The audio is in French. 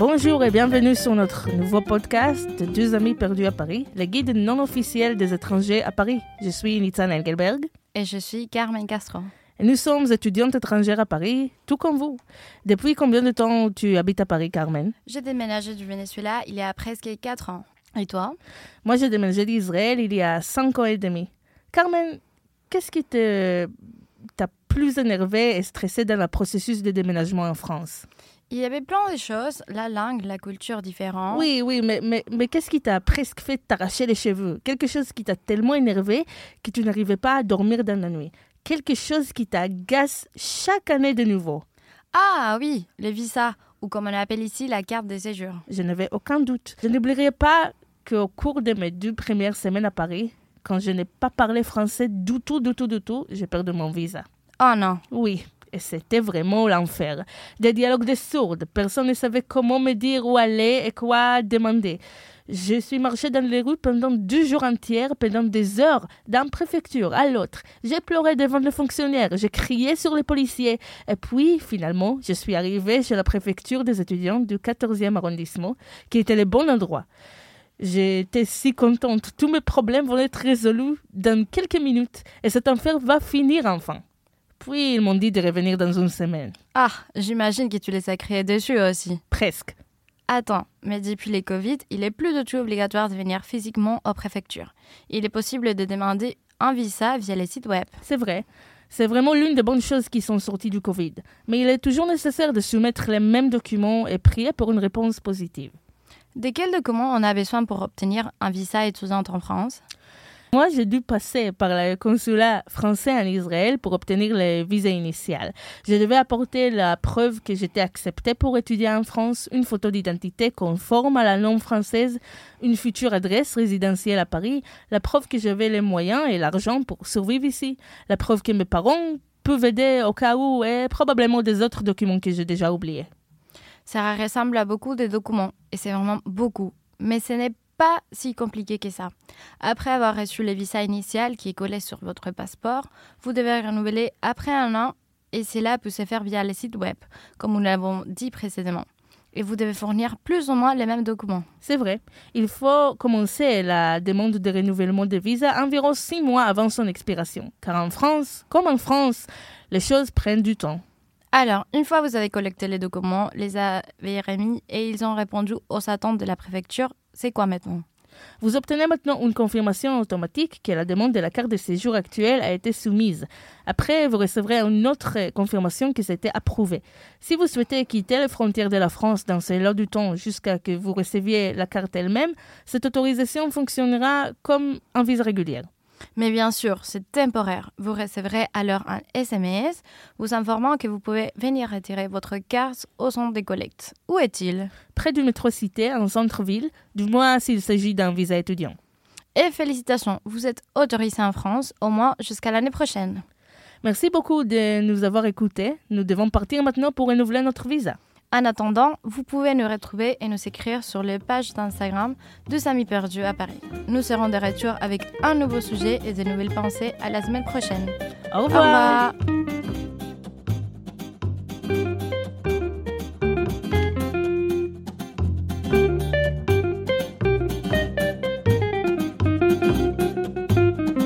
Bonjour et bienvenue sur notre nouveau podcast de Deux amis perdus à Paris, le guide non officiel des étrangers à Paris. Je suis Nitzan Engelberg. Et je suis Carmen Castro. Et nous sommes étudiantes étrangères à Paris, tout comme vous. Depuis combien de temps tu habites à Paris, Carmen? J'ai déménagé du Venezuela il y a presque 4 ans. Et toi? Moi, j'ai déménagé d'Israël il y a 5 ans et demi. Carmen, qu'est-ce qui t'a plus énervé et stressé dans le processus de déménagement en France? Il y avait plein de choses, la langue, la culture différente. Oui, oui, mais, mais, mais qu'est-ce qui t'a presque fait t'arracher les cheveux? Quelque chose qui t'a tellement énervé que tu n'arrivais pas à dormir dans la nuit. Quelque chose qui t'agace chaque année de nouveau. Ah oui, le visa, ou comme on l'appelle ici, la carte de séjour. Je n'avais aucun doute. Je n'oublierai pas qu'au cours de mes deux premières semaines à Paris, quand je n'ai pas parlé français du tout, du tout, du tout, j'ai perdu mon visa. Oh non. Oui, et c'était vraiment l'enfer. Des dialogues de sourdes, personne ne savait comment me dire où aller et quoi demander. Je suis marché dans les rues pendant deux jours entiers, pendant des heures, d'un préfecture à l'autre. J'ai pleuré devant les fonctionnaires, j'ai crié sur les policiers. Et puis, finalement, je suis arrivé chez la préfecture des étudiants du 14e arrondissement, qui était le bon endroit. J'étais si contente. Tous mes problèmes vont être résolus dans quelques minutes. Et cet enfer va finir enfin. Puis ils m'ont dit de revenir dans une semaine. Ah, j'imagine que tu les as créés dessus aussi. Presque. Attends, mais depuis les Covid, il est plus du tout obligatoire de venir physiquement aux préfectures. Il est possible de demander un visa via les sites web. C'est vrai. C'est vraiment l'une des bonnes choses qui sont sorties du Covid. Mais il est toujours nécessaire de soumettre les mêmes documents et prier pour une réponse positive. De quels documents on a besoin pour obtenir un visa étudiant en France? Moi, j'ai dû passer par le consulat français en Israël pour obtenir le visa initial. Je devais apporter la preuve que j'étais acceptée pour étudier en France, une photo d'identité conforme à la norme française, une future adresse résidentielle à Paris, la preuve que j'avais les moyens et l'argent pour survivre ici, la preuve que mes parents peuvent aider au cas où et probablement des autres documents que j'ai déjà oubliés. Ça ressemble à beaucoup de documents et c'est vraiment beaucoup. Mais ce n'est pas si compliqué que ça. Après avoir reçu le visa initial qui est collé sur votre passeport, vous devez renouveler après un an et cela peut se faire via les sites web, comme nous l'avons dit précédemment. Et vous devez fournir plus ou moins les mêmes documents. C'est vrai. Il faut commencer la demande de renouvellement de visa environ six mois avant son expiration. Car en France, comme en France, les choses prennent du temps. Alors, une fois vous avez collecté les documents, les avez remis et ils ont répondu aux attentes de la préfecture, c'est quoi maintenant? Vous obtenez maintenant une confirmation automatique que la demande de la carte de séjour actuelle a été soumise. Après, vous recevrez une autre confirmation que c'était approuvé. Si vous souhaitez quitter les frontières de la France dans ce laps du temps jusqu'à ce que vous receviez la carte elle-même, cette autorisation fonctionnera comme un visa régulière. Mais bien sûr, c'est temporaire. Vous recevrez alors un SMS vous informant que vous pouvez venir retirer votre carte au centre des collectes. Où est-il? Près du métro Cité, en centre-ville, du moins s'il s'agit d'un visa étudiant. Et félicitations, vous êtes autorisé en France, au moins jusqu'à l'année prochaine. Merci beaucoup de nous avoir écoutés. Nous devons partir maintenant pour renouveler notre visa. En attendant, vous pouvez nous retrouver et nous écrire sur les pages d'Instagram de Amis Perdus à Paris. Nous serons de retour avec un nouveau sujet et de nouvelles pensées à la semaine prochaine. Au revoir.